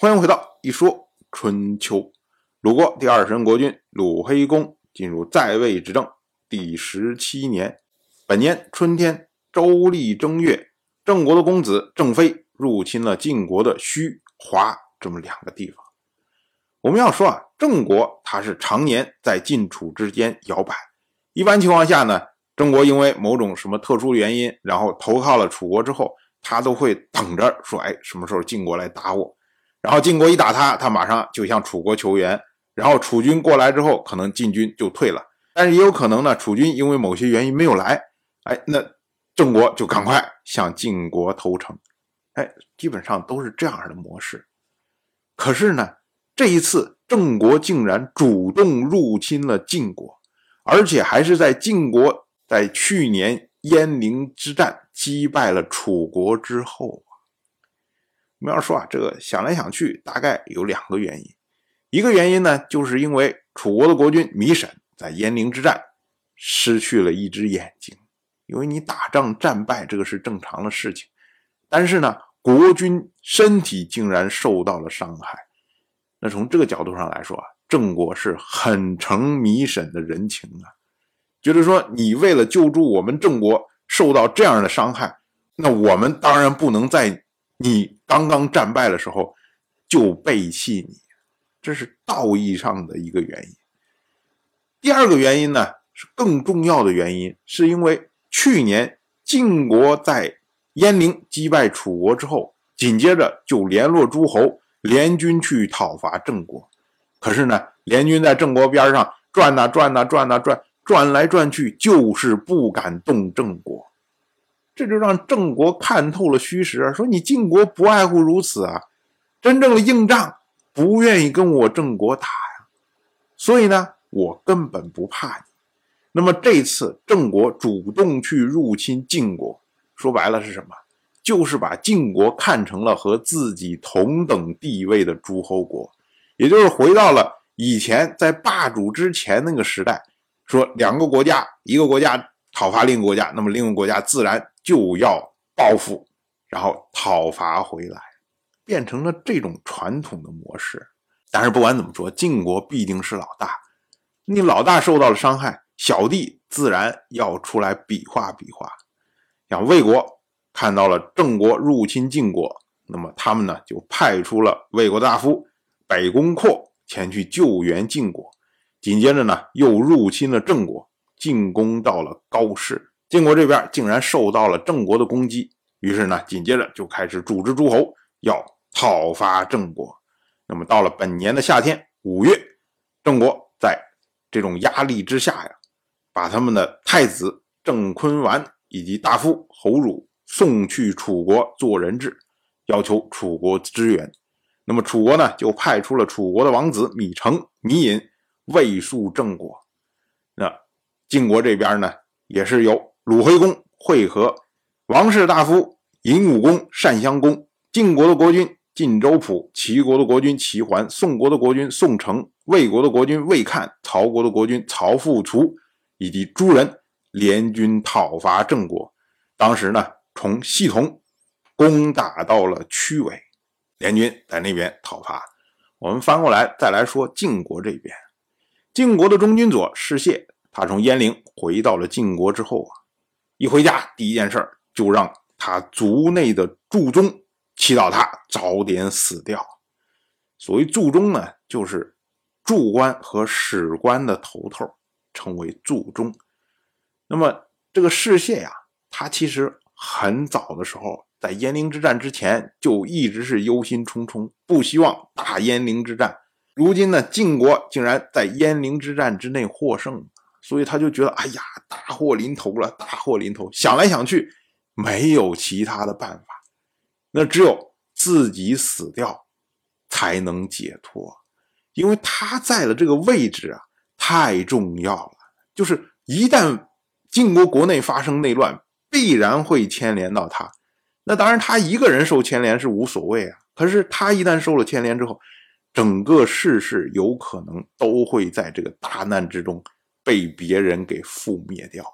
欢迎回到一说春秋。鲁国第二十任国君鲁黑公进入在位执政第十七年，本年春天，周历正月，郑国的公子郑飞入侵了晋国的胥、华这么两个地方。我们要说啊，郑国他是常年在晋楚之间摇摆。一般情况下呢，郑国因为某种什么特殊原因，然后投靠了楚国之后，他都会等着说，哎，什么时候晋国来打我？然后晋国一打他，他马上就向楚国求援。然后楚军过来之后，可能晋军就退了。但是也有可能呢，楚军因为某些原因没有来，哎，那郑国就赶快向晋国投诚。哎，基本上都是这样的模式。可是呢？这一次，郑国竟然主动入侵了晋国，而且还是在晋国在去年鄢陵之战击败了楚国之后我们要说啊，这个想来想去，大概有两个原因。一个原因呢，就是因为楚国的国君糜沈在鄢陵之战失去了一只眼睛，因为你打仗战败，这个是正常的事情。但是呢，国君身体竟然受到了伤害。那从这个角度上来说啊，郑国是很承糜沈的人情啊，觉得说你为了救助我们郑国受到这样的伤害，那我们当然不能在你刚刚战败的时候就背弃你，这是道义上的一个原因。第二个原因呢，是更重要的原因，是因为去年晋国在鄢陵击败楚国之后，紧接着就联络诸侯。联军去讨伐郑国，可是呢，联军在郑国边上转呐转呐转呐转，转来转去，就是不敢动郑国。这就让郑国看透了虚实，说你晋国不外乎如此啊，真正的硬仗不愿意跟我郑国打呀，所以呢，我根本不怕你。那么这次郑国主动去入侵晋国，说白了是什么？就是把晋国看成了和自己同等地位的诸侯国，也就是回到了以前在霸主之前那个时代。说两个国家，一个国家讨伐另一个国家，那么另一个国家自然就要报复，然后讨伐回来，变成了这种传统的模式。但是不管怎么说，晋国必定是老大，你老大受到了伤害，小弟自然要出来比划比划，像魏国。看到了郑国入侵晋国，那么他们呢就派出了魏国大夫北宫阔前去救援晋国。紧接着呢又入侵了郑国，进攻到了高氏。晋国这边竟然受到了郑国的攻击，于是呢紧接着就开始组织诸侯要讨伐郑国。那么到了本年的夏天五月，郑国在这种压力之下呀，把他们的太子郑坤完以及大夫侯汝。送去楚国做人质，要求楚国支援。那么楚国呢，就派出了楚国的王子芈成、芈隐卫戍郑国。晋国这边呢，也是由鲁惠公会合王室大夫尹武公、单襄公，晋国的国君晋州蒲，齐国的国君齐桓，宋国的国君宋城，魏国的国君魏看，曹国的国君曹富除，以及诸人联军讨伐郑国。当时呢。从系统攻打到了曲尾，联军在那边讨伐。我们翻过来再来说晋国这边，晋国的中军佐士燮，他从鄢陵回到了晋国之后啊，一回家第一件事就让他族内的祝宗祈祷他早点死掉。所谓祝宗呢，就是祝官和史官的头头，称为祝宗。那么这个士燮呀，他其实。很早的时候，在鄢陵之战之前，就一直是忧心忡忡，不希望打鄢陵之战。如今呢，晋国竟然在鄢陵之战之内获胜，所以他就觉得，哎呀，大祸临头了，大祸临头。想来想去，没有其他的办法，那只有自己死掉才能解脱，因为他在的这个位置啊，太重要了。就是一旦晋国国内发生内乱。必然会牵连到他，那当然他一个人受牵连是无所谓啊。可是他一旦受了牵连之后，整个世事有可能都会在这个大难之中被别人给覆灭掉。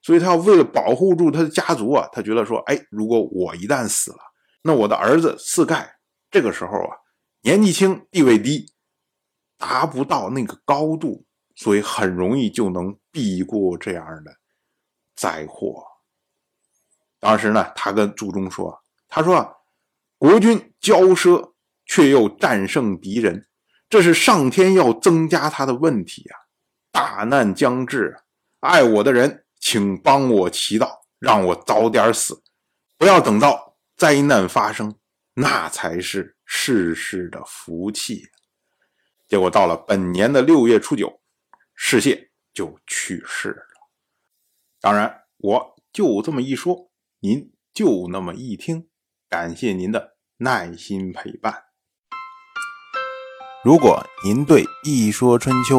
所以他要为了保护住他的家族啊，他觉得说，哎，如果我一旦死了，那我的儿子四盖这个时候啊年纪轻，地位低，达不到那个高度，所以很容易就能避过这样的灾祸。当时呢，他跟朱忠说：“他说，国君骄奢，却又战胜敌人，这是上天要增加他的问题啊！大难将至，爱我的人，请帮我祈祷，让我早点死，不要等到灾难发生，那才是。”世世的福气，结果到了本年的六月初九，世谢就去世了。当然，我就这么一说，您就那么一听，感谢您的耐心陪伴。如果您对《一说春秋》